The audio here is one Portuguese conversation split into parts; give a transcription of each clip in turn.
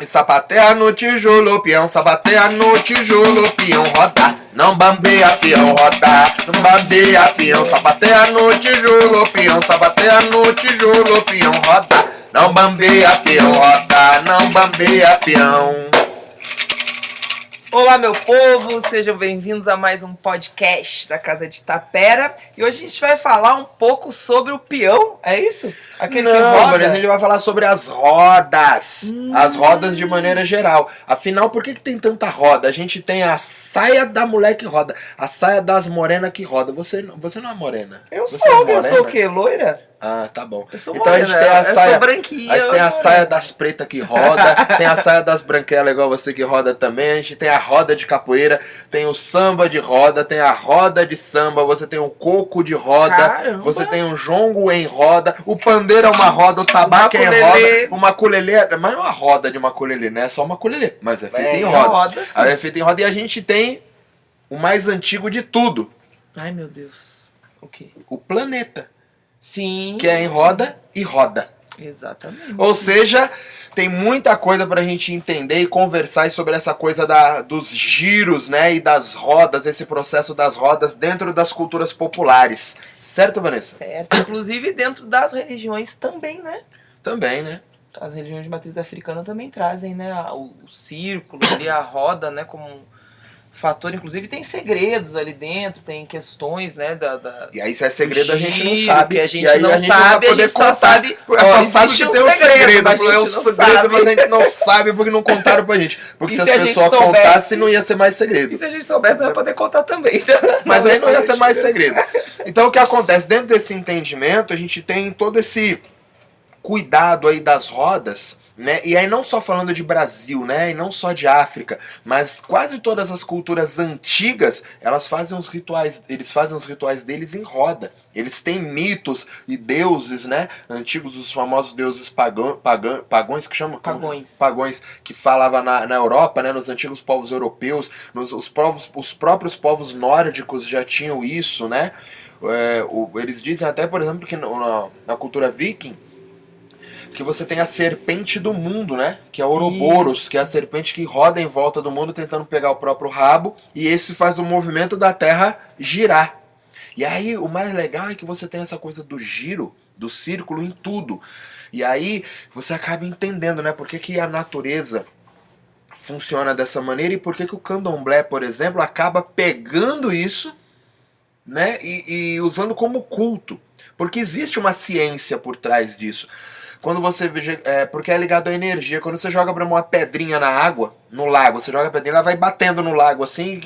E sapateia no tijolo, peão, sapateia no tijolo, peão, roda. Não bambeia, peão, roda. Não bambeia, peão, sapateia no tijolo, peão, sapateia no tijolo, peão, roda. Não bambeia, peão, roda. Não bambeia, peão. Olá, meu povo, sejam bem-vindos a mais um podcast da Casa de Tapera. E hoje a gente vai falar um pouco sobre o peão, é isso? Aquele que Não, roda? mas a gente vai falar sobre as rodas. As rodas de maneira geral. Afinal, por que, que tem tanta roda? A gente tem a saia da mulher que roda, a saia das morenas que roda. Você, não- você não é morena. Eu Você sou, é eu morena? sou o quê? Loira? Ah, tá bom. Eu sou então a gente morena, tem a eu saia. sou branquinha. Aí tem a sou saia morena. das pretas que roda, tem a saia das branquelas igual você que roda também, a gente tem a roda de capoeira, tem o samba de roda, tem a roda de samba, você tem o coco de roda, Caramba. você tem o jongo em roda, o pandeiro é uma roda, o tabaco é em roda, o maculelê, é- mas não é uma roda de maculelê, né? É só maculelê, mas é feito É, em roda. roda, sim. Aí é feito em roda e a gente tem o mais antigo de tudo, Ai, meu Deus. O quê? o planeta, Sim. que é em roda e roda. Exatamente. Ou seja, tem muita coisa pra gente entender e conversar sobre essa coisa da, dos giros, né? E das rodas, esse processo das rodas dentro das culturas populares. Certo, Vanessa? Certo. Inclusive dentro das religiões também, né? Também, né? As religiões de matriz africana também trazem, né? a- O, o círculo ali, a roda, né? Como fator. Inclusive tem segredos ali dentro, tem questões, né? Da, da- E aí, se é segredo, a gente não Giro, sabe. a gente não vai sabe, a poder gente só sabe- Porque Ó, sabe que um tem um segredo, a Falou, é um gente não segredo, sabe. mas a gente não sabe porque não contaram pra gente. Porque E se, se as a gente pessoas contassem, não ia ser mais segredo. E se a gente soubesse, não ia poder contar também. então. Mas aí não ia ser mais segredo. Então o que acontece? Dentro desse entendimento, a gente tem todo esse cuidado aí das rodas, né? E aí não só falando de Brasil, né? E não só de África, mas quase todas as culturas antigas, elas fazem os rituais, eles fazem os rituais deles em roda. Eles têm mitos e deuses, né? Antigos, os famosos deuses pagão, pagão, pagões que chamam Pagões. pagões que falava na, na Europa, né, nos antigos povos europeus, nos, os, povos, os próprios povos nórdicos já tinham isso, né? É, o- eles dizem até, por exemplo, que na, na cultura viking que você tem a serpente do mundo, né? Que é Ouroboros, Isso. que é a serpente que roda em volta do mundo tentando pegar o próprio rabo, e esse faz o movimento da Terra girar. E aí, o mais legal é que você tem essa coisa do giro, do círculo em tudo. E aí, você acaba entendendo, né? Por que, que a natureza funciona dessa maneira e por que, que o candomblé, por exemplo, acaba pegando isso, né? E, e usando como culto. Porque existe uma ciência por trás disso. Quando você. É, porque é ligado à energia. Quando você joga uma pedrinha na água, no lago, você joga a pedrinha, ela vai batendo no lago assim,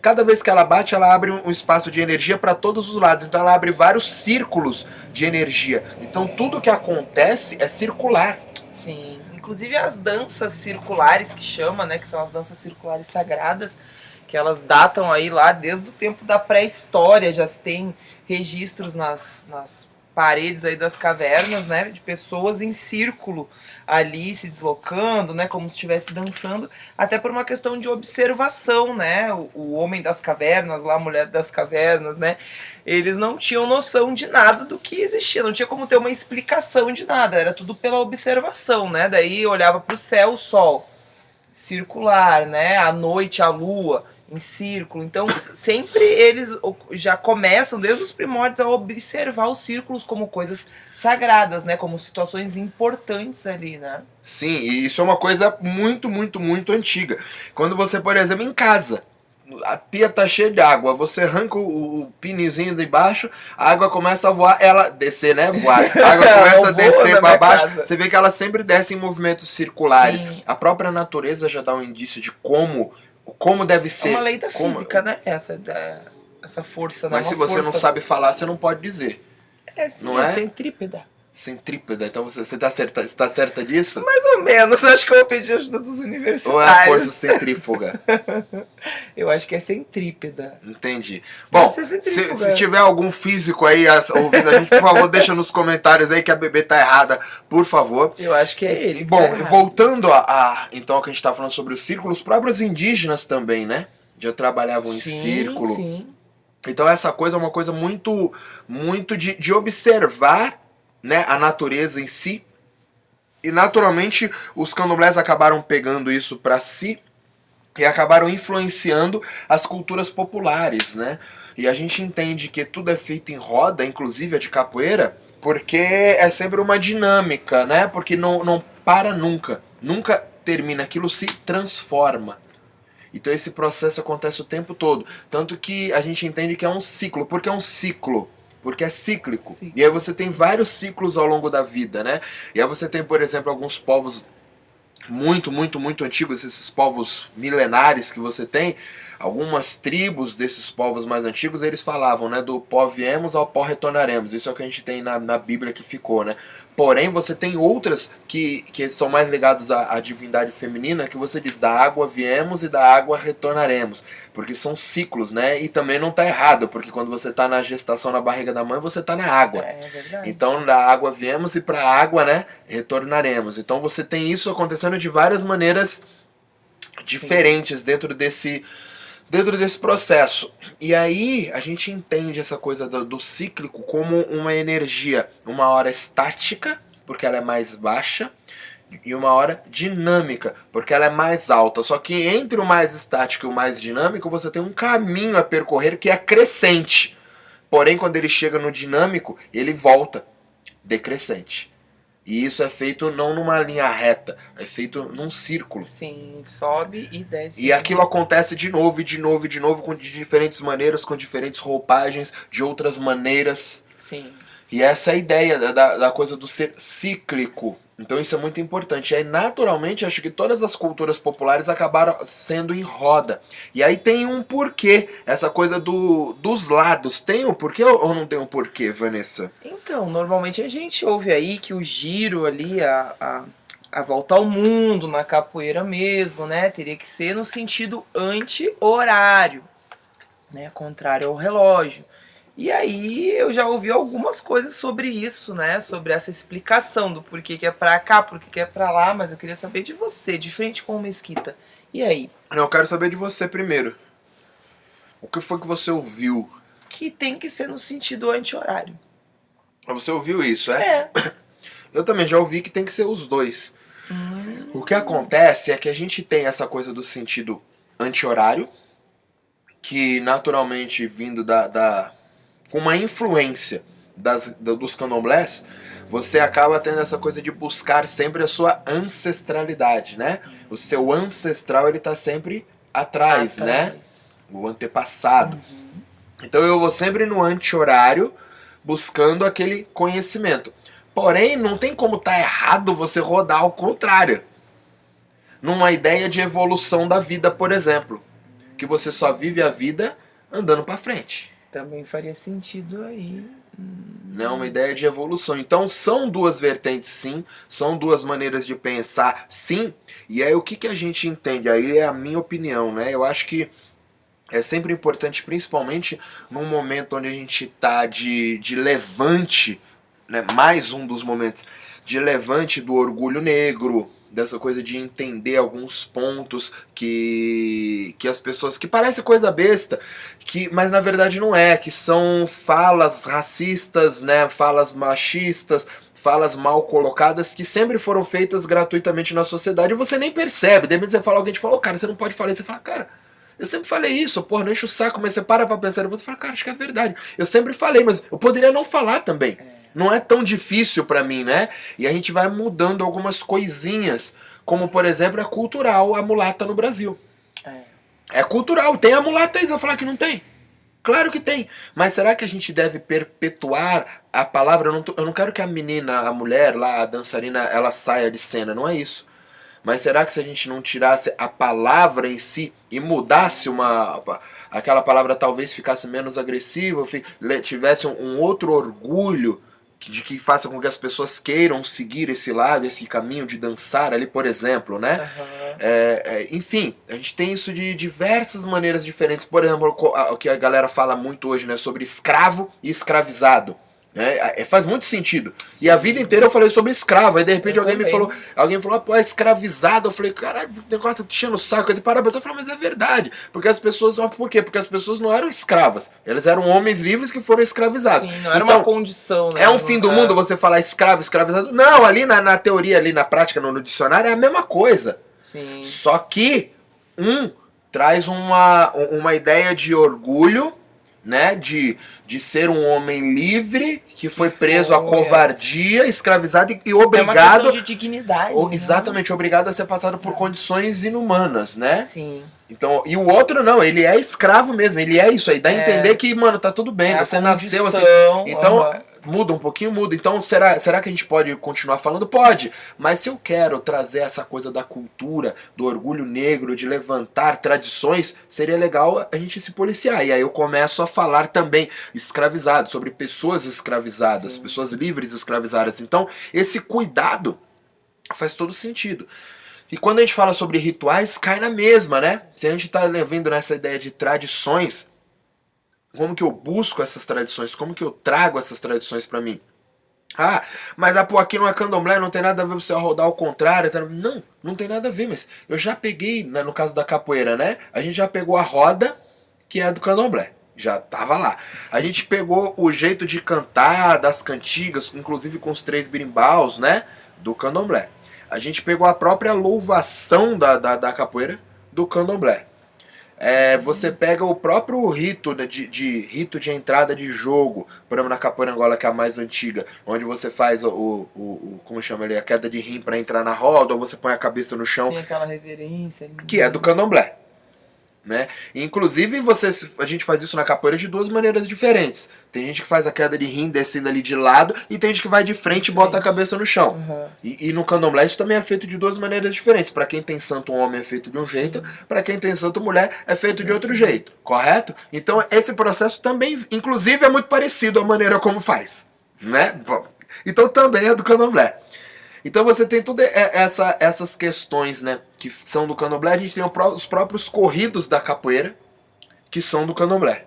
cada vez que ela bate, ela abre um um espaço de energia para todos os lados. Então ela abre vários círculos de energia. Então tudo que acontece é circular. Sim. Inclusive as danças circulares que chama, né? Que são as danças circulares sagradas, que elas datam aí lá desde o tempo da pré-história, já se tem registros nas, nas paredes aí das cavernas, né? De pessoas em círculo ali se deslocando, né? Como se estivesse dançando, até por uma questão de observação, né? O, o homem das cavernas, lá a mulher das cavernas, né? Eles não tinham noção de nada do que existia, não tinha como ter uma explicação de nada, era tudo pela observação, né? Daí olhava para o céu, o sol circular, né? A noite, a lua em círculo. Então, sempre eles já começam desde os primórdios a observar os círculos como coisas sagradas, né? Como situações importantes ali, né? Sim, e isso é uma coisa muito, muito, muito antiga. Quando você, por exemplo, em casa, a pia tá cheia de água, você arranca o, o pinizinho de baixo, a água começa a voar, ela descer, né? Voar. A água começa a descer para baixo. casa. Você vê que ela sempre desce em movimentos circulares. Sim. A própria natureza já dá um indício de como como deve É ser. uma lei da como- física, né? Essa, da, essa força, né? Mas se você não força- sabe falar, você não pode dizer. É, sim, não é é? centrípeda. Centrípeda, então você, você tá certa, você tá certa disso? Mais ou menos, acho que eu vou pedir ajuda dos Ou é a universitários. força centrífuga? Eu acho que é centrípeda. Entendi. Bom, se, se tiver algum físico aí ouvindo a gente, por favor, deixa nos comentários aí que a bebê tá errada, por favor. Eu acho que é ele. Que bom, tá voltando a, a- então ao que a gente tá falando sobre os círculos, os próprios indígenas também, né? Já trabalhavam em Sim, círculo. Sim. Então essa coisa é uma coisa muito, muito de, de observar, né, a natureza em si E naturalmente os candomblés acabaram pegando isso para si e acabaram influenciando as culturas populares, né? E a gente entende que tudo é feito em roda, inclusive a de capoeira, porque é sempre uma dinâmica, né? Porque não, não para nunca. Nunca termina, aquilo se transforma. Então esse processo acontece o tempo todo. Tanto que a gente entende que é um ciclo. Por que é um ciclo? Porque é cíclico. Sim. E aí você tem vários ciclos ao longo da vida, né? E aí você tem, por exemplo, alguns povos muito, muito, muito antigos, esses povos milenares que você tem, algumas tribos desses povos mais antigos, eles falavam, né, do pó viemos ao pó retornaremos. Isso é o que a gente tem na, na Bíblia que ficou, né? Porém, você tem outras que, que são mais ligadas à, à divindade feminina, que você diz, da água viemos e da água retornaremos. Porque são ciclos, né? E também não está errado, porque quando você está na gestação na barriga da mãe, você está na água. É, é verdade. Então, da água viemos e para a água, né, retornaremos. Então, você tem isso acontecendo de várias maneiras diferentes Sim. dentro desse dentro desse processo. E aí a gente entende essa coisa do, do, cíclico como uma energia, uma hora estática, porque ela é mais baixa, e uma hora dinâmica, porque ela é mais alta. Só que entre o mais estático e o mais dinâmico, você tem um caminho a percorrer que é crescente. Porém, quando ele chega no dinâmico, ele volta decrescente. E isso é feito não numa linha reta, é feito num círculo. Sim, sobe e desce. E aquilo acontece de novo e de novo e de novo, com de diferentes maneiras, com diferentes roupagens, de outras maneiras. Sim. E essa é a ideia da, da coisa do ser cíclico. Então isso é muito importante. E aí, naturalmente, acho que todas as culturas populares acabaram sendo em roda. E aí tem um porquê. Essa coisa do, dos lados. Tem um porquê ou não tem um porquê, Vanessa? Então, normalmente a gente ouve aí que o giro ali, a, a, a volta ao mundo na capoeira mesmo, né? Teria que ser no sentido anti-horário. Né, contrário ao relógio. E aí eu já ouvi algumas coisas sobre isso, né? Sobre essa explicação do porquê que é pra cá, porquê que é pra lá, mas eu queria saber de você, de frente com o Mesquita. E aí? Não, eu quero saber de você primeiro. O que foi que você ouviu? Que tem que ser no sentido anti-horário. Você ouviu isso, é? É. Eu também já ouvi que tem que ser os dois. Hum. O que acontece é que a gente tem essa coisa do sentido anti-horário, que naturalmente vindo da, da com uma influência das, dos candomblés, você acaba tendo essa coisa de buscar sempre a sua ancestralidade, né? O seu ancestral ele tá sempre atrás, né? atrás. né? O antepassado. Uhum. Então eu vou sempre no anti-horário buscando aquele conhecimento. Porém, não tem como estar tá errado você rodar ao contrário. Numa ideia de evolução da vida, por exemplo, que você só vive a vida andando para frente também faria sentido aí. Né, uma ideia de evolução. Então são duas vertentes, sim, são duas maneiras de pensar, sim. E aí o que, que a gente entende? Aí é a minha opinião, né? Eu acho que é sempre importante, principalmente num momento onde a gente está de, de levante, né? mais um dos momentos de levante do orgulho negro, dessa coisa de entender alguns pontos que que as pessoas que parece coisa besta, que mas na verdade não é, que são falas racistas, né, falas machistas, falas mal colocadas que sempre foram feitas gratuitamente na sociedade e você nem percebe. De repente você fala, alguém te falou, cara, você não pode falar isso. Você fala, cara, eu sempre falei isso, porra, não enche o saco, mas você para pra pensar você fala, cara, acho que é verdade. Eu sempre falei, mas eu poderia não falar também. É não é tão difícil para mim, né? E a gente vai mudando algumas coisinhas, como por exemplo é cultural a mulata no Brasil. É, é cultural, tem a mulata aí, você vai falar que não tem? Claro que tem, mas será que a gente deve perpetuar a palavra? Eu não, tô, eu não quero que a menina, a mulher lá, a dançarina, ela saia de cena, não é isso. Mas será que se a gente não tirasse a palavra em si e mudasse uma aquela palavra talvez ficasse menos agressiva, tivesse um outro orgulho de que faça com que as pessoas queiram seguir esse lado, esse caminho de dançar ali, por exemplo, né? Uhum. É, é, enfim, a gente tem isso de diversas maneiras diferentes. Por exemplo, o que a galera fala muito hoje, né, sobre escravo e escravizado. É, é, faz muito sentido. E a vida inteira eu falei sobre escravo. Aí de repente Eu alguém me também. falou, alguém falou, pô, é escravizado. Eu falei, caralho, o negócio tá enchendo o saco. Aí parabéns. Eu falei, mas é verdade. Porque as pessoas. mas Por quê? Porque as pessoas não eram escravas. Elas eram homens livres que foram escravizados. Sim, não era Então, uma condição, né? É um fim do É. mundo você falar escravo, escravizado? Não, ali na, na teoria, ali na prática, no, no dicionário, é a mesma coisa. Sim. Só que um traz uma, uma ideia de orgulho, né? De, de ser um homem livre que foi preso à é. covardia, escravizado e, e É uma obrigado. questão de dignidade. né? exatamente, obrigado a ser passado por condições inumanas, né? Sim. Então, e o outro não, ele é escravo mesmo, ele é isso aí. Dá a É. entender que, mano, tá tudo bem, É você nasceu assim. condição, Então, aham. muda um pouquinho, muda. Então, será, será que a gente pode continuar falando? Pode. Mas se eu quero trazer essa coisa da cultura, do orgulho negro, de levantar tradições, seria legal a gente se policiar. E aí eu começo a falar também escravizado, sobre pessoas escravizadas, Sim. pessoas livres escravizadas. Então, esse cuidado faz todo sentido. E quando a gente fala sobre rituais, cai na mesma, né? Se a gente tá levando nessa ideia de tradições, como que eu busco essas tradições? Como que eu trago essas tradições pra mim? Ah, mas ah, pô, aqui não é candomblé, não tem nada a ver você rodar ao contrário. tá? Não, não tem nada a ver, mas eu já peguei, né, no caso da capoeira, né? A gente já pegou a roda, que é do candomblé. Já tava lá. A gente pegou o jeito de cantar das cantigas, inclusive com os três birimbaus, né? Do candomblé. A gente pegou a própria louvação da, da, da capoeira do candomblé. É, você pega o próprio rito né, de, de rito de entrada de jogo, por exemplo, na capoeira angola, que é a mais antiga, onde você faz o, o, o- como chama ali, a queda de rim para entrar na roda, ou você põe a cabeça no chão, Sim, aquela reverência. que é do candomblé. Né? Inclusive, você, a gente faz isso na capoeira de duas maneiras diferentes. Tem gente que faz a queda de rim descendo ali de lado, e tem gente que vai de frente e bota a cabeça no chão. Aham. E, e no candomblé isso também é feito de duas maneiras diferentes. Pra quem tem santo homem é feito de um jeito, pra quem tem santo mulher é feito de outro jeito, correto? Então esse processo também, inclusive, é muito parecido a maneira como faz, né? Então também é do candomblé. Então você tem todas essa, essas questões, né, que são do candomblé. A gente tem os próprios corridos da capoeira, que são do candomblé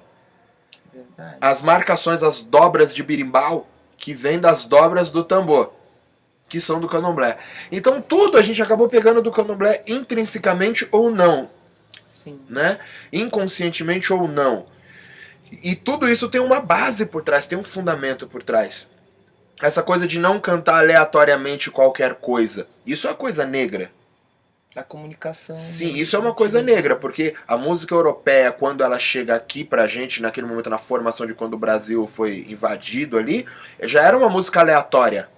Verdade. as marcações, as dobras de birimbau, que vêm das dobras do tambor, que são do candomblé. Então tudo a gente acabou pegando do candomblé intrinsecamente ou não, Sim. né? Inconscientemente ou não. E tudo isso tem uma base por trás, tem um fundamento por trás. Essa coisa de não cantar aleatoriamente qualquer coisa. Isso é coisa negra. Da comunicação. Sim, né? isso é uma coisa negra, porque a música europeia, quando ela chega aqui pra gente, naquele momento, na formação de quando o Brasil foi invadido ali, já era uma música aleatória.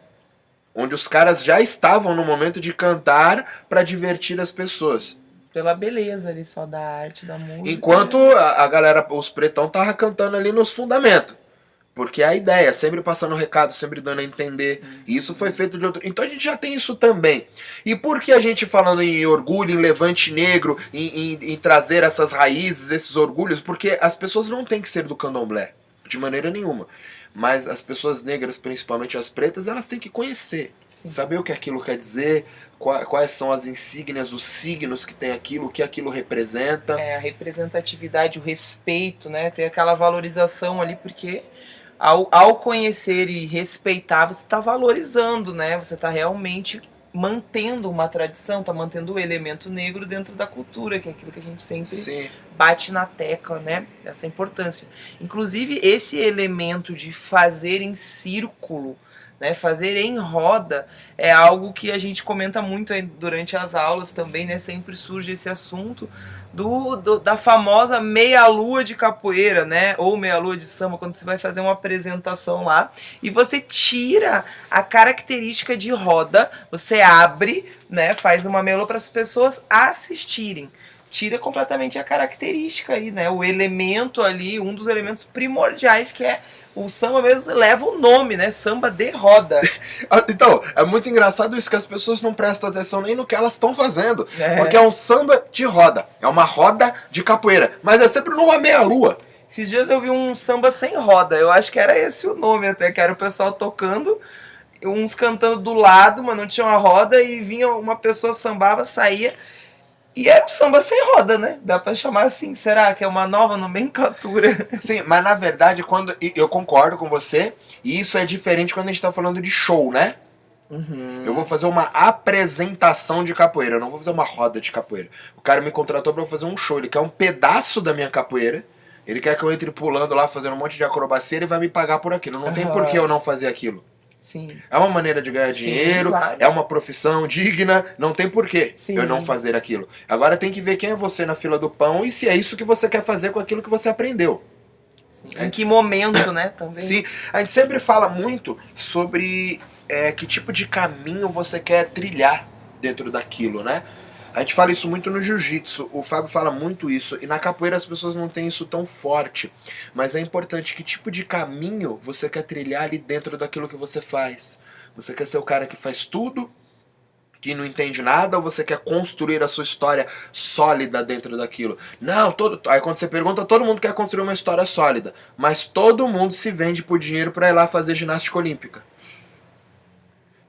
Onde os caras já estavam no momento de cantar pra divertir as pessoas. Pela beleza ali só da arte, da música. Enquanto a, a galera, os pretão, tava cantando ali nos fundamentos. Porque a ideia, sempre passando recado, sempre dando a entender. E isso foi feito de outro. Então a gente já tem isso também. E por que a gente falando em orgulho, em levante negro, em, em- em trazer essas raízes, esses orgulhos? Porque as pessoas não têm que ser do candomblé, de maneira nenhuma. Mas as pessoas negras, principalmente as pretas, elas têm que conhecer. Sim. Saber o que aquilo quer dizer, qua- quais são as insígnias, os signos que tem aquilo, o que aquilo representa. É, a representatividade, o respeito, né? Ter aquela valorização ali, porque ao, ao conhecer e respeitar, você está valorizando, né? Você está realmente mantendo uma tradição, tá mantendo o elemento negro dentro da cultura, que é aquilo que a gente sempre Sim. bate na tecla, né? Essa importância. Inclusive, esse elemento de fazer em círculo, né? Fazer em roda é algo que a gente comenta muito durante as aulas também, né? Sempre surge esse assunto do, do- da famosa meia-lua de capoeira, né? Ou meia-lua de samba, quando você vai fazer uma apresentação lá e você tira a característica de roda, você abre, né? Faz uma meia-lua para as pessoas assistirem tira completamente a característica aí, né? O elemento ali, um dos elementos primordiais que é o samba mesmo leva o nome, né? Samba de roda. Ah, Então, é muito engraçado isso que as pessoas não prestam atenção nem no que elas estão fazendo. É. Porque é um samba de roda. É uma roda de capoeira. Mas é sempre numa meia-lua. Esses dias eu vi um samba sem roda. Eu acho que era esse o nome até, que era o pessoal tocando, uns cantando do lado, mas não tinha uma roda, e vinha uma pessoa sambava, saía. E era o samba sem roda, né? Dá pra chamar assim. Será que é uma nova nomenclatura? Sim, mas na verdade, quando. Eu concordo com você, e isso é diferente quando a gente tá falando de show, né? Uhum. Eu vou fazer uma apresentação de capoeira, eu não vou fazer uma roda de capoeira. O cara me contratou pra eu fazer um show, ele quer um pedaço da minha capoeira. Ele quer que eu entre pulando lá, fazendo um monte de acrobacia, ele vai me pagar por aquilo. Não tem Aham. por que eu não fazer aquilo. Sim. É uma maneira de ganhar Sim, dinheiro, claro. é uma profissão digna, não tem porquê Sim. eu não fazer aquilo. Agora tem que ver quem é você na fila do pão e se é isso que você quer fazer com aquilo que você aprendeu. sim. Em que momento, né? Também. Sim, a gente sempre fala muito sobre é, que tipo de caminho você quer trilhar dentro daquilo, né? A gente fala isso muito no jiu-jitsu, o Fábio fala muito isso, e na capoeira as pessoas não têm isso tão forte. Mas é importante que tipo de caminho você quer trilhar ali dentro daquilo que você faz. Você quer ser o cara que faz tudo, que não entende nada, ou você quer construir a sua história sólida dentro daquilo? Não, todo. Aí quando você pergunta, todo mundo quer construir uma história sólida. Mas todo mundo se vende por dinheiro pra ir lá fazer ginástica olímpica.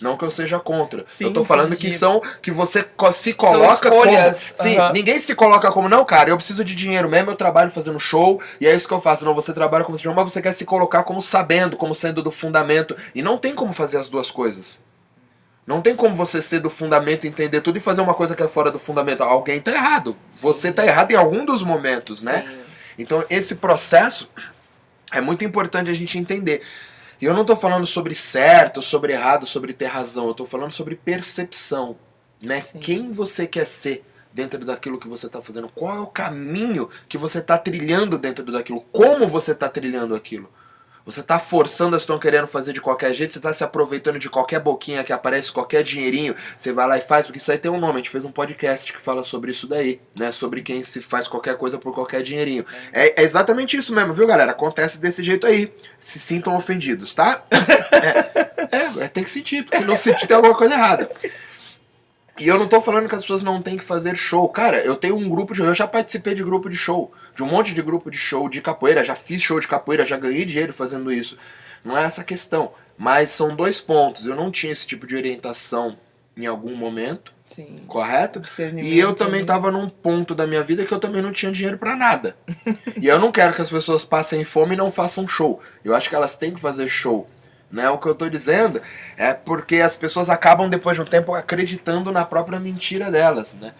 Não que eu seja contra. Sim, eu tô falando entendi. que são que você se coloca como. Sim, aham. ninguém se coloca como não, cara. Eu preciso de dinheiro mesmo, eu trabalho fazendo show e é isso que eu faço. Não, você trabalha como show, mas você quer se colocar como sabendo, como sendo do fundamento e não tem como fazer as duas coisas. Não tem como você ser do fundamento, entender tudo e fazer uma coisa que é fora do fundamento. Alguém tá errado. Você Sim. tá errado em algum dos momentos, né? Sim. Então, esse processo é muito importante a gente entender. E eu não tô falando sobre certo, sobre errado, sobre ter razão. Eu tô falando sobre percepção, né? Sim. Quem você quer ser dentro daquilo que você tá fazendo? Qual é o caminho que você tá trilhando dentro daquilo? Como você tá trilhando aquilo? Você tá forçando, as estão querendo fazer de qualquer jeito, você tá se aproveitando de qualquer boquinha que aparece, qualquer dinheirinho, você vai lá e faz, porque isso aí tem um nome, a gente fez um podcast que fala sobre isso daí, né? Sobre quem se faz qualquer coisa por qualquer dinheirinho. É, é exatamente isso mesmo, viu, galera? Acontece desse jeito aí. Se sintam ofendidos, tá? É, é, é, tem que sentir, porque se não sentir tem alguma coisa errada. E eu não tô falando que as pessoas não têm que fazer show. Cara, eu tenho um grupo de. Eu já participei de grupo de show. De um monte de grupo de show de capoeira. Já fiz show de capoeira, já ganhei dinheiro fazendo isso. Não é essa a questão. Mas são dois pontos. Eu não tinha esse tipo de orientação em algum momento, Sim. correto? E eu também ali. tava num ponto da minha vida que eu também não tinha dinheiro pra nada. e eu não quero que as pessoas passem fome e não façam show. Eu acho que elas têm que fazer show. Né? O que eu tô dizendo é porque as pessoas acabam depois de um tempo acreditando na própria mentira delas, né?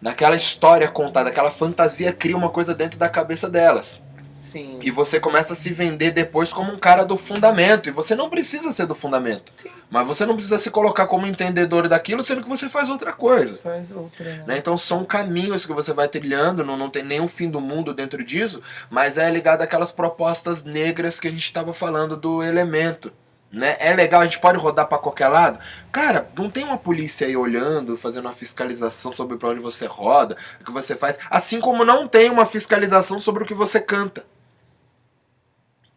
Naquela história contada, aquela fantasia cria uma coisa dentro da cabeça delas. Sim. E você começa a se vender depois como um cara do fundamento. E você não precisa ser do fundamento. Sim. Mas você não precisa se colocar como entendedor daquilo, sendo que você faz outra coisa. Faz outra, né? Né? Então são caminhos que você vai trilhando, não, não tem nenhum fim do mundo dentro disso, mas é ligado àquelas propostas negras que a gente estava falando do elemento. Né? É legal, a gente pode rodar para qualquer lado. Cara, não tem uma polícia aí olhando, fazendo uma fiscalização sobre para onde você roda, o que você faz. Assim como não tem uma fiscalização sobre o que você canta.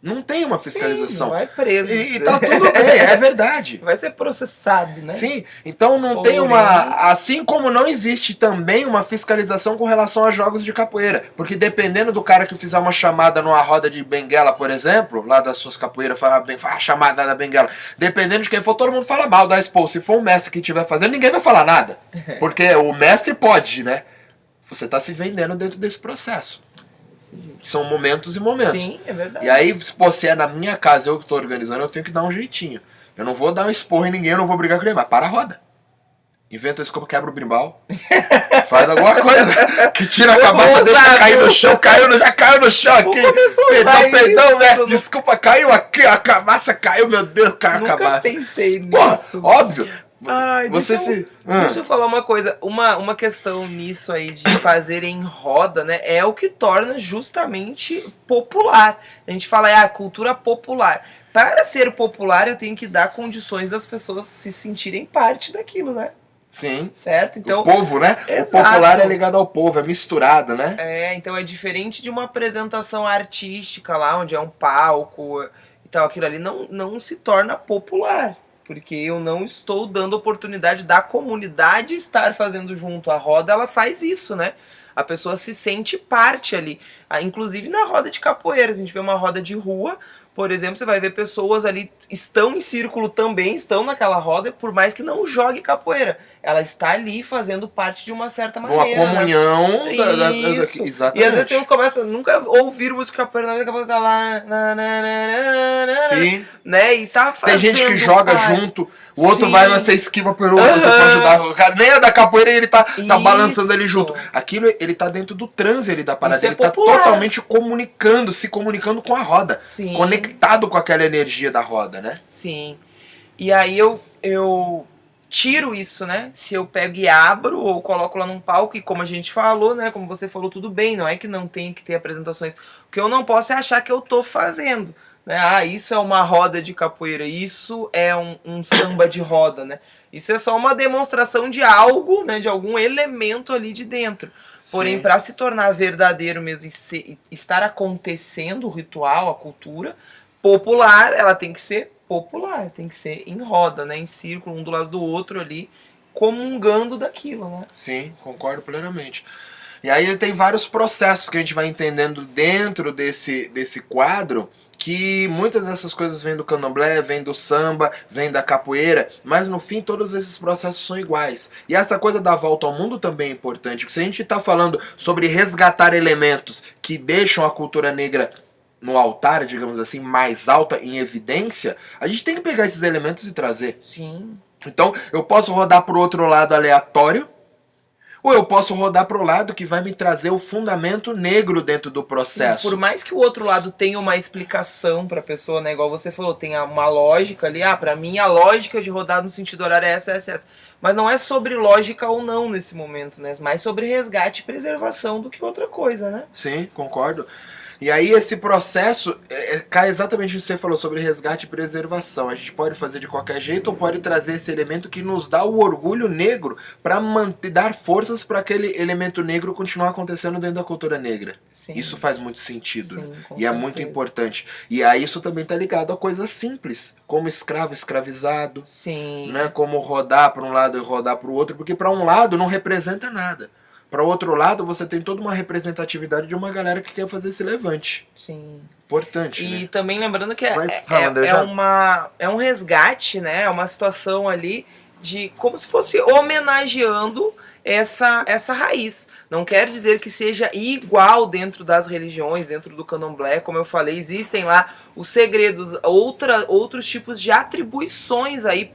Não tem uma Sim, fiscalização. vai preso. e, e tá tudo bem, é verdade. Vai ser processado, né? Sim, então não tem uma. Assim como não existe também uma fiscalização com relação a jogos de capoeira. Porque dependendo do cara que fizer uma chamada numa roda de benguela, por exemplo, lá das suas capoeiras, fala, bem, fala chamada da benguela. Dependendo de quem for, todo mundo fala mal da Expo. Se for o mestre que estiver fazendo, ninguém vai falar nada. Porque o mestre pode, né? Você tá se vendendo dentro desse processo. São momentos e momentos. Sim, é verdade. E aí, se você é na minha casa, eu que tô organizando, eu tenho que dar um jeitinho. Eu não vou dar um esporro em ninguém, eu não vou brigar com ninguém, mas para a roda. Inventa isso como quebra o brimbal. Faz alguma coisa que tira a cabeça, deixa cair no chão, caiu no, já caiu no chão aqui. Perdão, perdão, desculpa, caiu aqui, a cabaça caiu, meu Deus, caiu a Nunca cabaça. pensei Porra, nisso. óbvio. Ai, você deixa eu- se. Ah, Deixa eu falar uma coisa, uma, uma questão nisso aí de fazer em roda, né? É o que torna justamente popular. A gente fala, é a cultura popular. Para ser popular, eu tenho que dar condições das pessoas se sentirem parte daquilo, né? sim. Certo? Então, o povo, né? exato. O popular é ligado ao povo, é misturado, né? É, então é diferente de uma apresentação artística lá, onde é um palco e tal, aquilo ali não, não se torna popular. Porque eu não estou dando oportunidade da comunidade estar fazendo junto. A roda, ela faz isso, né? A pessoa se sente parte ali. Ah, Inclusive na roda de capoeira. A gente vê uma roda de rua, por exemplo, você vai ver pessoas ali estão em círculo também, estão naquela roda, por mais que não jogue capoeira. Ela está ali fazendo parte de uma certa Uma maneira. né? comunhão da, da, da, Isso. Exatamente. E às vezes tem uns que começam nunca ouvir música capoeira, daqui a pouco tá lá, na, na, na, Sim. né? E tá Tem fazendo gente que joga parte. junto, o outro Sim. vai, você esquiva pelo outro, você Aham. pode ajudar. O cara nem é da capoeira e ele tá, tá balançando ele junto. Aquilo, ele tá dentro do transe ali da parada. É ele tá popular. totalmente comunicando, se comunicando com a roda. Sim. Conectado com aquela energia da roda, né? Sim. E aí eu, eu tiro isso, né? Se eu pego e abro ou coloco lá num palco, e como a gente falou, né? Como você falou, tudo bem, não é que não tem que ter apresentações. O que eu não posso é achar que eu tô fazendo. Né? Ah, isso é uma roda de capoeira, isso é um, um samba de roda, né? Isso é só uma demonstração de algo, né? De algum elemento ali de dentro. Porém, para se tornar verdadeiro mesmo e se- e estar acontecendo o ritual, a cultura popular, ela tem que ser popular, tem que ser em roda, né, em círculo, um do lado do outro ali, comungando daquilo, né? Sim, concordo plenamente. E aí tem vários processos que a gente vai entendendo dentro desse, desse quadro, que muitas dessas coisas vêm do candomblé, vêm do samba, vêm da capoeira, mas no fim todos esses processos são iguais. E essa coisa da volta ao mundo também é importante, porque se a gente está falando sobre resgatar elementos que deixam a cultura negra no altar, digamos assim, mais alta, em evidência, a gente tem que pegar esses elementos e trazer. Sim. Então, eu posso rodar pro outro lado aleatório, ou eu posso rodar pro lado que vai me trazer o fundamento negro dentro do processo. Por mais que o outro lado tenha uma explicação pra pessoa, né, igual você falou, tenha uma lógica ali, ah, pra mim a lógica de rodar no sentido horário é essa, essa, essa. Mas não é sobre lógica ou não nesse momento, né? Mais sobre resgate e preservação do que outra coisa, né? Sim, concordo. E aí esse processo é, é, cai exatamente no que você falou sobre resgate e preservação. A gente pode fazer de qualquer jeito ou pode trazer esse elemento que nos dá o orgulho negro para dar forças para aquele elemento negro continuar acontecendo dentro da cultura negra. Sim. Isso faz muito sentido. né? Sim, com E é muito importante. E aí isso também tá ligado a coisas simples, como escravo escravizado, Sim. né? Como rodar para um lado e rodar para o outro, porque para um lado não representa nada. Para o outro lado, você tem toda uma representatividade de uma galera que quer fazer esse levante. Sim. Importante, E né? também lembrando que é, Vai é, falando, eu é já- uma, é um resgate, né? É uma situação ali de como se fosse homenageando essa, essa raiz. Não quer dizer que seja igual dentro das religiões, dentro do candomblé, como eu falei, existem lá os segredos, outra, outros tipos de atribuições aí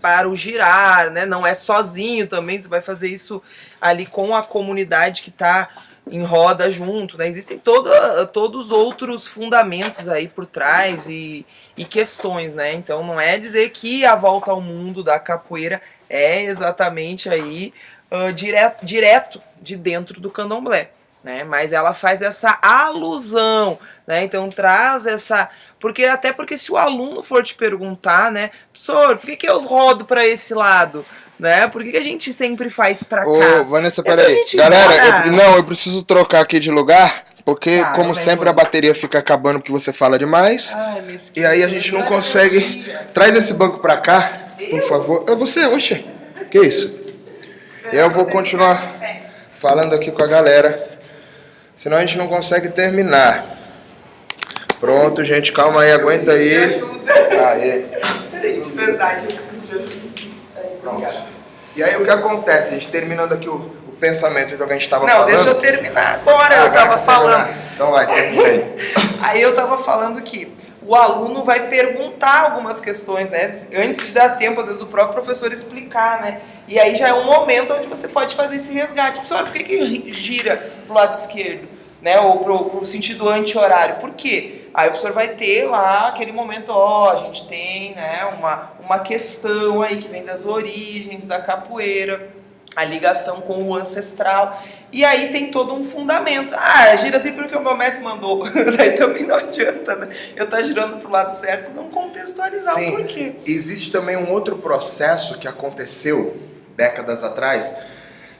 para o girar, né? Não é sozinho também, você vai fazer isso ali com a comunidade que está em roda junto, né? Existem toda, todos outros fundamentos aí por trás e, e questões, né? Então não é dizer que a volta ao mundo da capoeira é exatamente aí ah, direto, direto de dentro do candomblé. Né? Mas ela faz essa alusão, né? Então traz essa, porque até porque se o aluno for te perguntar, né, professor, por que, que eu rodo para esse lado, né? Por que, que a gente sempre faz para Ô, cá? Vanessa, É pra peraí. gente Galera, eu- não, eu preciso trocar aqui de lugar, porque Tá, como sempre a bateria fica acabando porque você fala demais. Ai. E aí a gente não consegue. Traz esse banco pra cá, por favor. É você, oxe. Que isso? Eu vou continuar falando aqui com a galera. Senão a gente não consegue terminar. Pronto, gente, calma aí, aguenta aí. Aê. De verdade, eu preciso de obrigada. E aí o que acontece? A gente terminando aqui o, o pensamento do que a gente tava Não, falando. deixa eu terminar agora. Ah, eu agora tava quer falando. terminar? Então vai, termina aí. Aí eu tava falando que o aluno vai perguntar algumas questões, né? Antes de dar tempo, às vezes, do próprio professor explicar, né? E aí já é um momento onde você pode fazer esse resgate. Professor, por que, que gira pro lado esquerdo? Né? Ou pro, pro sentido anti-horário? Por quê? Aí o professor vai ter lá aquele momento, ó, a gente tem né, uma, uma questão aí que vem das origens da capoeira, a ligação com o ancestral. E aí tem todo um fundamento. Ah, gira assim porque o meu mestre mandou. Daí também não adianta, né? Eu estar girando pro lado certo não contextualizar Sim. o porquê. Existe também um outro processo que aconteceu décadas atrás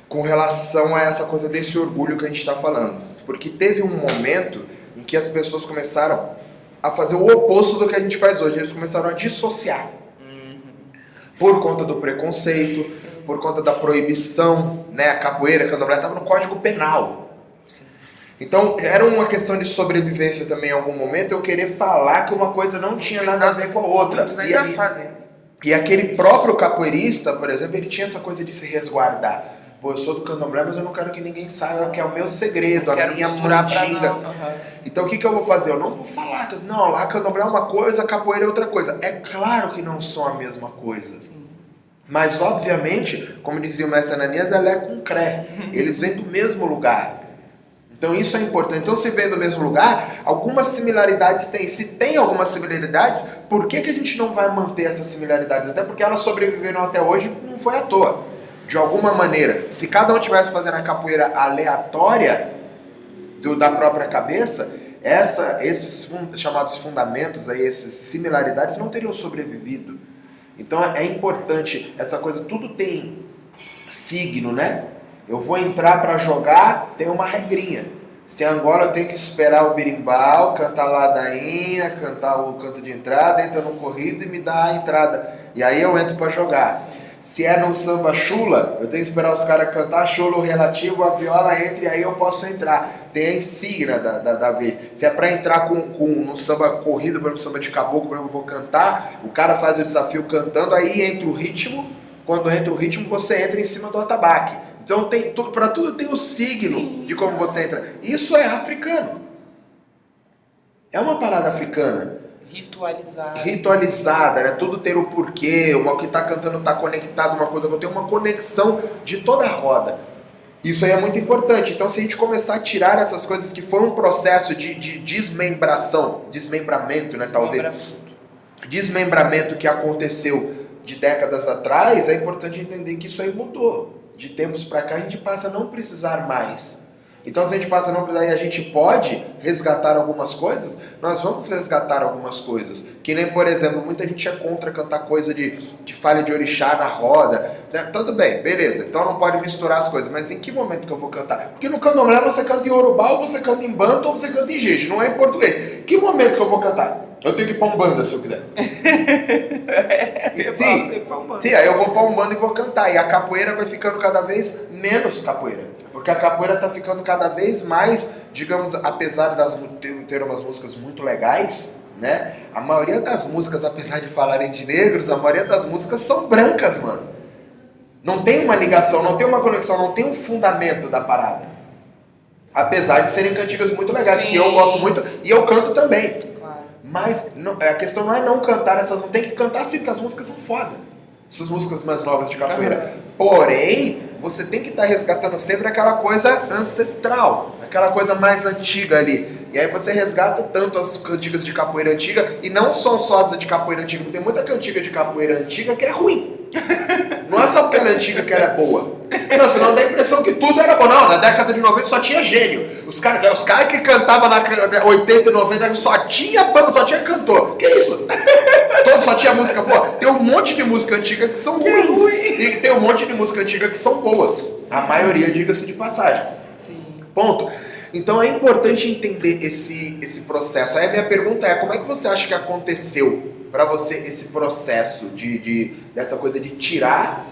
com relação a essa coisa desse orgulho que a gente está falando. Porque teve um momento em que as pessoas começaram a fazer o oposto do que a gente faz hoje. Eles começaram a dissociar. Por conta do preconceito, por conta da proibição, né? A capoeira, a candomblé estava no Código Penal. Então, era uma questão de sobrevivência também em algum momento, eu querer falar que uma coisa não tinha nada a ver com a outra. Muitos E ainda ali- fazem. E aquele próprio capoeirista, por exemplo, ele tinha essa coisa de se resguardar. Pô, eu sou do candomblé, mas eu não quero que ninguém saiba que é o meu segredo, a minha mandinga. Aham. Então o que, que eu vou fazer? Eu não vou falar, que- não, lá candomblé é uma coisa, capoeira é outra coisa. É claro que não são a mesma coisa. Sim. Mas, obviamente, como dizia o mestre Ananias, ela é com cré. Eles vêm do mesmo lugar. Então isso é importante. Então, se vem do mesmo lugar, algumas similaridades tem. Se tem algumas similaridades, por que, que a gente não vai manter essas similaridades? Até porque elas sobreviveram até hoje, não foi à toa. De alguma maneira, se cada um tivesse fazendo a capoeira aleatória do- da própria cabeça, essa, esses chamados fundamentos, aí, essas similaridades não teriam sobrevivido. Então é importante essa coisa, tudo tem signo, né? Eu vou entrar para jogar, tem uma regrinha. Se é Angola eu tenho que esperar o berimbau, cantar ladainha, cantar o canto de entrada, entra no corrido e me dá a entrada. E aí eu entro para jogar. Se é no samba chula, eu tenho que esperar os caras cantar chula o relativo, a viola entra e aí eu posso entrar. Tem a insígnia da, da, da vez. Se é pra entrar com, com no samba corrido, por exemplo, samba de caboclo, por exemplo, eu vou cantar, o cara faz o desafio cantando, aí entra o ritmo. Quando entra o ritmo, você entra em cima do atabaque. Então tem tudo, para tudo tem o signo Sim. de como você entra. Isso é africano. É uma parada africana Ritualizado. ritualizada, né? Tudo ter o porquê, o que tá cantando tá conectado uma coisa tem uma conexão de toda a roda. Isso aí é muito importante. Então, se a gente começar a tirar essas coisas que foi um processo de, de desmembração, desmembramento, né? Talvez desmembramento que aconteceu de décadas atrás, é importante entender que isso aí mudou. De tempos para cá a gente passa a não precisar mais. Então se a gente passa a não precisar e a gente pode resgatar algumas coisas, nós vamos resgatar algumas coisas. Que nem, por exemplo, muita gente é contra cantar coisa de, de falha de orixá na roda. né? Tudo bem, beleza. Então não pode misturar as coisas. Mas em que momento que eu vou cantar? Porque no candomblé você canta em Yorubá, ou você canta em banto, ou você canta em jeje. Não é em português. Que momento que eu vou cantar? Eu tenho que ir pra Umbanda se eu quiser. Eu Sim. Sim, aí eu vou pra Umbanda e vou cantar. E a capoeira vai ficando cada vez menos capoeira. Porque a capoeira tá ficando cada vez mais, digamos, apesar das ter, ter umas músicas muito legais, né? A maioria das músicas, apesar de falarem de negros, a maioria das músicas são brancas, mano. Não tem uma ligação, não tem uma conexão, não tem um fundamento da parada. Apesar de serem cantigas muito legais, que eu Sim. gosto muito e eu canto também. Mas não- a questão não é não cantar essas Tem que cantar sim, porque as músicas são foda. Essas músicas mais novas de capoeira. Porém, você tem que estar resgatando sempre aquela coisa ancestral, aquela coisa mais antiga ali. E aí você resgata tanto as cantigas de capoeira antiga, e não são só as de capoeira antiga, porque tem muita cantiga de capoeira antiga que é ruim. Não é só porque ela é antiga que ela é boa. Não, senão dá a impressão que tudo era bom. Não, na década de 90 só tinha gênio. Os caras os cara que cantavam na ca- 80 e 90 só tinha banda, só tinha cantor. Que isso? Todo só tinha música boa. Tem um monte de música antiga que são é ruins. ruim. E tem um monte de música antiga que são boas. A maioria, diga-se de passagem. Sim. Ponto. Então é importante entender esse, esse processo. Aí a minha pergunta é: como é que você acha que aconteceu para você esse processo de, de dessa coisa de tirar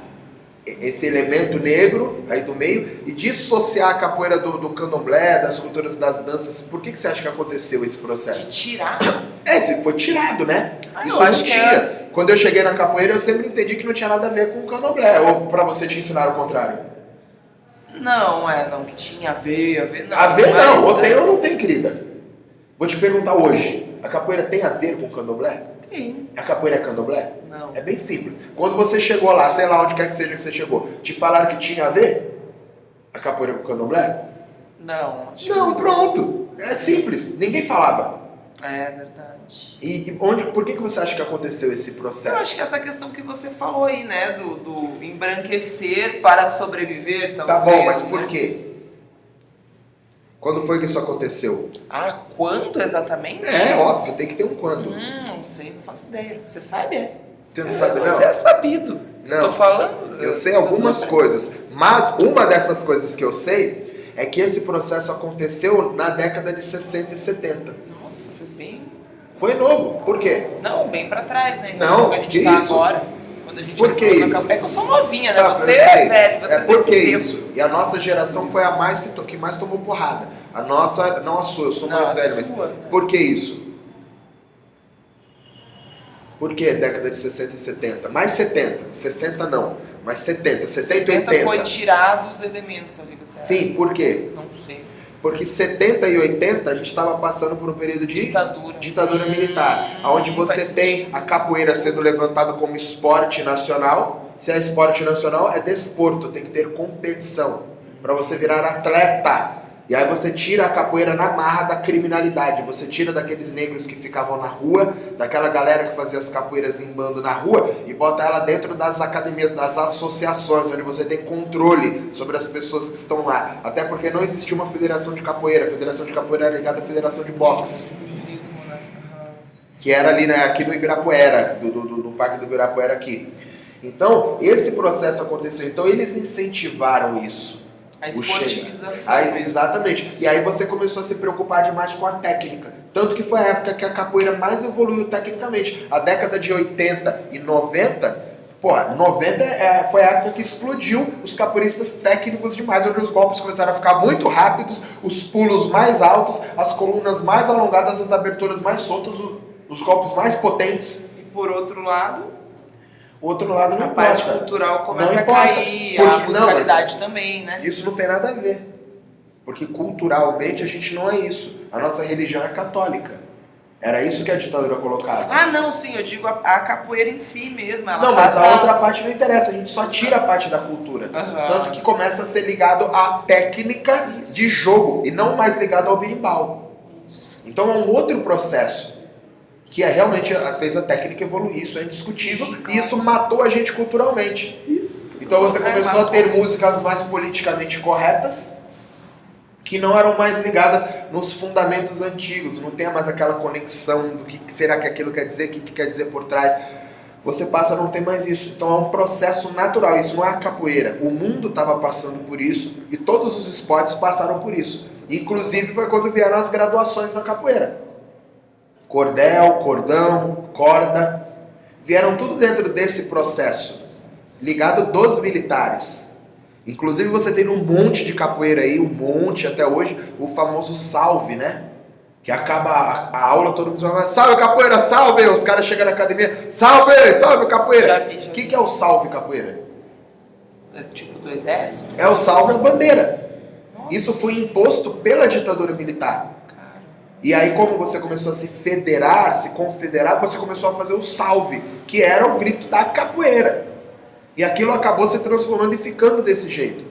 esse elemento negro aí do meio e dissociar a capoeira do, do candomblé, das culturas das danças? Por que, que você acha que aconteceu esse De processo? tirar. É, se foi tirado, né? Ah, eu Isso não acho que tinha. Quando eu cheguei na capoeira, eu sempre entendi que não tinha nada a ver com o candomblé. Ou pra você te ensinar o contrário? Não, é, não, que tinha a ver, a ver, não. A ver mas- não, ou tem ou não tem, querida. Vou te perguntar hoje, a capoeira tem a ver com o candomblé? Tem. A capoeira é candomblé? Não. É bem simples. Quando você chegou lá, sei lá onde quer que seja que você chegou, te falaram que tinha a ver? A capoeira com o candomblé? Não, acho Não, que pronto. É simples. Ninguém falava. É verdade. E, e onde, por que, que você acha que aconteceu esse Eu processo? acho que essa questão que você falou aí, né, do, do embranquecer para sobreviver, talvez. Tá bom, mas né? por quê? Quando foi que isso aconteceu? Ah, quando exatamente? É, óbvio, tem que ter um quando. Hum, não sei, não faço ideia. Você sabe, é? Você não sabe, Você não? é sabido. Não. Tô falando? Eu sei algumas coisas, mas uma dessas coisas que eu sei é que esse processo aconteceu na década de 60 e 70. Nossa, foi bem... Foi novo. Por quê? Não, bem pra trás, né? Não, que a gente que tá isso? agora. Quando a gente Por que na isso? capa- É que eu sou novinha, né? Tá, você é velho, você é porque esse tempo. isso. E a nossa geração foi a mais que, to- que mais tomou porrada. A nossa, não a sua, eu sou Não, mais velho, mas sua, né? por que isso? Por que década de 60 e 70? Mais 70, 60 não, mas 70, 70 e 70 80. foi tirado os elementos ali, você Sim, por quê? Não sei. Porque 70 e 80 a gente estava passando por um período de Ditadura. ditadura Hum, militar, onde você tem a capoeira sendo levantada como esporte nacional. Se é esporte nacional, é desporto, tem que ter competição para você virar atleta. E aí você tira a capoeira na marra da criminalidade, você tira daqueles negros que ficavam na rua, daquela galera que fazia as capoeiras em bando na rua e bota ela dentro das academias, das associações, onde você tem controle sobre as pessoas que estão lá. Até porque não existia uma federação de capoeira, a federação de capoeira era ligada à federação de boxe que era ali né, aqui no Ibirapuera, do, do, do- do Parque do Ibirapuera aqui. Então, esse processo aconteceu. Então, eles incentivaram isso. A esportivização. Aí, exatamente. E aí você começou a se preocupar demais com a técnica. Tanto que foi a época que a capoeira mais evoluiu tecnicamente. A década de 80 e 90, pô, 90 é, foi a época que explodiu os capoeiristas técnicos demais, onde os golpes começaram a ficar muito rápidos, os pulos mais altos, as colunas mais alongadas, as aberturas mais soltas, o- os golpes mais potentes. E por outro lado, outro lado não a parte importa. cultural começa Não a importa, cair, porque- a não, musicalidade também, né? Isso não tem nada a ver. Porque culturalmente a gente não é isso. A nossa religião é católica. Era isso que a ditadura colocava. Ah, não, sim, eu digo a, a capoeira em si mesmo. Ela não, mas passa- a outra parte não interessa, a gente só tira a parte da cultura. Aham. Tanto que começa a ser ligado à técnica Isso. de jogo e não mais ligado ao berimbau. Então é um outro processo que é realmente fez a técnica evoluir, isso é indiscutível, e isso matou a gente culturalmente. Isso. Então você É, começou a ter músicas mais politicamente corretas, que não eram mais ligadas nos fundamentos antigos, não tem mais aquela conexão do que será que aquilo quer dizer, o que, que quer dizer por trás. Você passa a não ter mais isso. Então é um processo natural, isso não é a capoeira. O mundo estava passando por isso e todos os esportes passaram por isso. Inclusive foi quando vieram as graduações na capoeira. Cordel, cordão, corda, vieram tudo dentro desse processo ligado dos militares. Inclusive você tem um monte de capoeira aí, um monte até hoje, o famoso salve, né? Que acaba a, a aula, todo mundo fala, salve capoeira, salve! Os caras chegam na academia, salve, salve capoeira! O que, que é o salve capoeira? É Tipo do exército? É o salve a bandeira. Nossa, Isso foi imposto pela ditadura militar. E aí, como você começou a se federar, se confederar, você começou a fazer o salve, que era o grito da capoeira. E aquilo acabou se transformando e ficando desse jeito.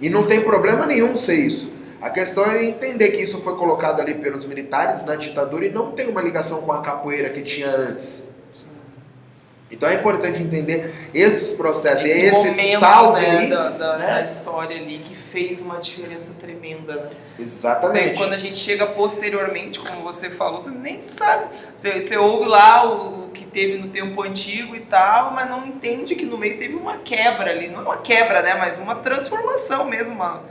E não tem problema nenhum ser isso. A questão é entender que isso foi colocado ali pelos militares na ditadura e não tem uma ligação com a capoeira que tinha antes. Então é importante entender esses processos. Esse, e esse momento salve né, da, da- né? da história ali que fez uma diferença tremenda, né? Exatamente. Quando a gente chega posteriormente, como você falou, você nem sabe. Você, você ouve lá o, o que teve no tempo antigo e tal, mas não entende que no meio teve uma quebra ali. Não uma quebra, né? Mas uma transformação mesmo. Uma,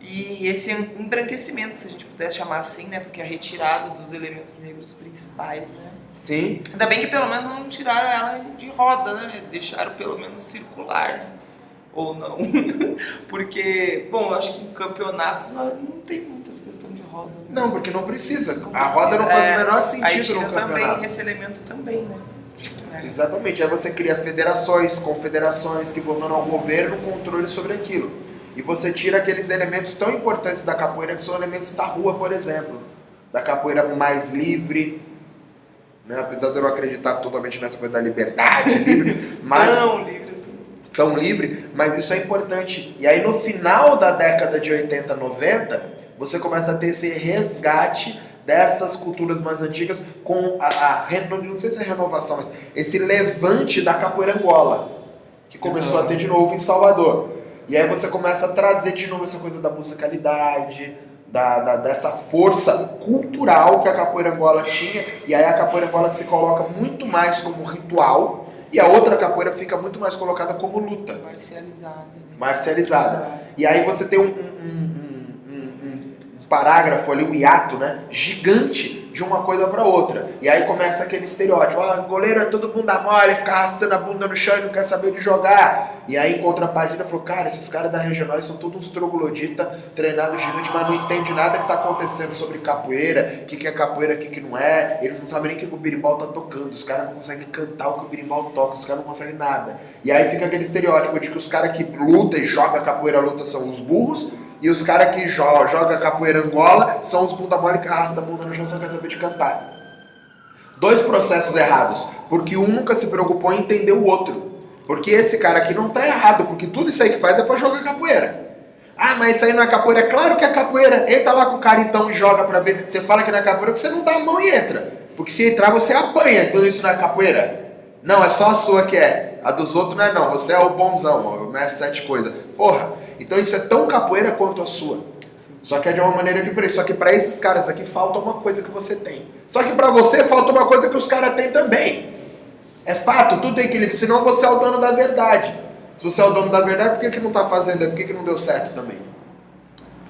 e esse embranquecimento, se a gente pudesse chamar assim, né? Porque a retirada dos elementos negros principais, né? Sim, Ainda bem que pelo menos não tiraram ela de roda, né? Deixaram pelo menos circular, né? Ou não. Porque, bom, eu acho que em campeonatos não tem muita essa questão de roda. Né? Não, porque não precisa. Não a roda não faz precisa, o menor sentido no campeonato. também esse elemento também, né? É. Exatamente. Aí você cria federações, confederações que vão dando ao governo controle sobre aquilo. E você tira aqueles elementos tão importantes da capoeira que são elementos da rua, por exemplo. Da capoeira mais livre. Né? Apesar de eu não acreditar totalmente nessa coisa da liberdade livre, mas Tão livre assim. tão livre, mas isso é importante. E aí no final da década de 80, 90, você começa a ter esse resgate dessas culturas mais antigas com a, a não sei se é renovação, mas esse levante da capoeira angola, que começou a ter de novo em Salvador. E aí você começa a trazer de novo essa coisa da musicalidade, da, da- dessa força cultural que a capoeira angola tinha, e aí a capoeira angola se coloca muito mais como ritual, e a outra capoeira fica muito mais colocada como luta, Marcializada. né? marcializada. E aí você tem um, um- parágrafo ali, um hiato, né, gigante de uma coisa para outra. E aí começa aquele estereótipo: ah, goleiro é todo bunda mole, fica arrastando a bunda no chão e não quer saber de jogar. E aí, em contrapartida, falou: cara, esses caras da regional são todos uns troglodita, treinados gigante, mas não entende nada que tá acontecendo sobre capoeira, o que, que é capoeira, o que, que não é. Eles não sabem nem o que o birimbau tá tocando, os caras não conseguem cantar o que o birimbau toca, os caras não conseguem nada. E aí fica aquele estereótipo de que os caras que lutam e jogam capoeira luta são os burros e os caras que jogam joga capoeira angola são os bunda mole que arrasta a bunda no chão sem quer saber de cantar. Dois processos errados, porque um nunca se preocupou em entender o outro. Porque esse cara aqui não tá errado, porque tudo isso aí que faz é pra jogar capoeira. Ah, mas isso aí não é capoeira. Claro que é capoeira. Entra lá com o cara então e joga pra ver. Você fala que não é capoeira porque você não dá a mão e entra. Porque se entrar você apanha. Então isso não é capoeira. Não, é só a sua que é. A dos outros não é não. Você é o bonzão, o mestre sete coisas. Porra, então isso é tão capoeira quanto a sua. Só que é de uma maneira diferente. Só que para esses caras aqui falta uma coisa que você tem. Só que para você falta uma coisa que os caras têm também. É fato, tudo tem equilíbrio. Senão você é o dono da verdade. Se você é o dono da verdade, por que, que não está fazendo? Por que, que não deu certo também?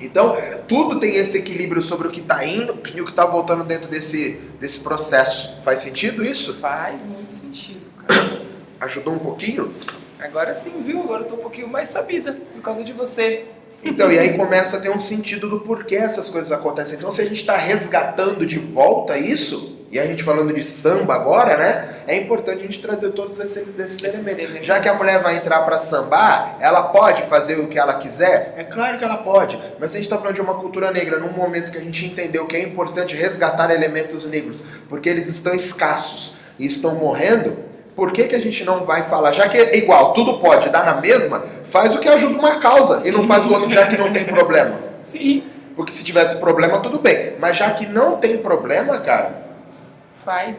Então, tudo tem esse equilíbrio sobre o que está indo e o que está voltando dentro desse, desse processo. Faz sentido isso? Faz muito sentido, cara. Ajudou um pouquinho? Agora sim, viu? Agora eu tô um pouquinho mais sabida por causa de você. Então, e aí começa a ter um sentido do porquê essas coisas acontecem. Então, se a gente está resgatando de volta isso, e a gente falando de samba agora, né? É importante a gente trazer todos esses, esses elementos. Já que a mulher vai entrar para sambar, ela pode fazer o que ela quiser? É claro que ela pode. Mas a gente está falando de uma cultura negra, num momento que a gente entendeu que é importante resgatar elementos negros, porque eles estão escassos e estão morrendo, por que, que a gente não vai falar? Já que é igual, tudo pode dar na mesma, faz o que ajuda uma causa e não faz o outro já que não tem problema. Sim. Porque se tivesse problema, tudo bem. Mas já que não tem problema, cara. Faz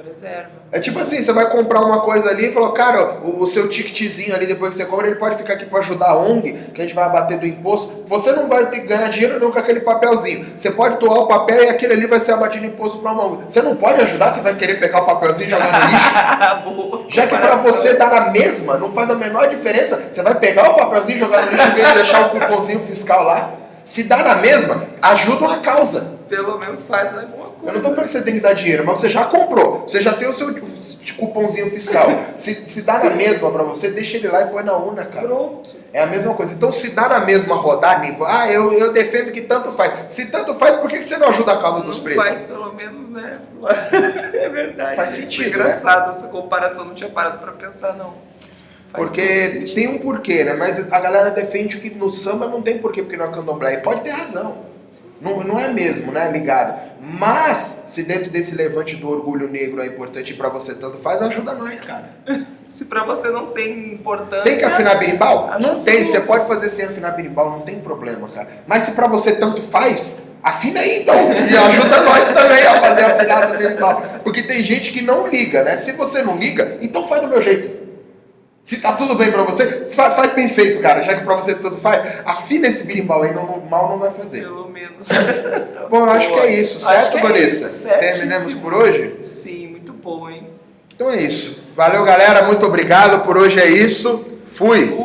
preserva. É tipo assim, você vai comprar uma coisa ali e falou, cara, o, o, seu ticketzinho ali depois que você compra, ele pode ficar aqui para ajudar a ONG, que a gente vai abater do imposto. Você não vai ter que ganhar dinheiro não com aquele papelzinho. Você pode doar o papel e aquele ali vai ser abatido imposto para uma ONG. Você não pode ajudar, você vai querer pegar o papelzinho e jogar no lixo. Já que para você dar na mesma, não faz a menor diferença. Você vai pegar o papelzinho, jogar no lixo e deixar o cupomzinho fiscal lá. Se dá na mesma, ajuda uma causa. Pelo menos faz alguma coisa. Eu não estou falando que você tem que dar dinheiro, mas você já comprou. Você já tem o seu cupomzinho fiscal. se, se dá Sim. na mesma para você, deixa ele lá e põe na urna, cara. Pronto. É a mesma coisa. Então, se dá na mesma rodar, ah, eu, eu defendo que tanto faz. Se tanto faz, por que você não ajuda a causa dos pretos? Faz pelo menos, né? é verdade. Faz sentido. É engraçado né? essa comparação, não tinha parado para pensar, não. Porque tem um porquê, né? Mas a galera defende que no samba não tem porquê, porque não é candomblé. E pode ter razão. Não, não é mesmo, né? Ligado. Mas, se dentro desse levante do orgulho negro é importante para você tanto faz, ajuda nós, cara. se para você não tem importância. Tem que afinar berimbau? Não tem. Você pode fazer sem afinar berimbau, não tem problema, cara. Mas se para você tanto faz, afina aí então. E ajuda nós também a fazer afinado berimbau. Porque tem gente que não liga, né? Se você não liga, então faz do meu jeito. Se tá tudo bem pra você, faz, faz bem feito, cara. Já que pra você tudo faz, afina esse birimbau aí, não, mal não vai fazer. Pelo menos. bom, eu acho que é isso, certo, é Vanessa? Isso, Terminamos por hoje? Sim, muito bom, hein? Então é isso. Valeu, galera. Muito obrigado. Por hoje é isso. Fui.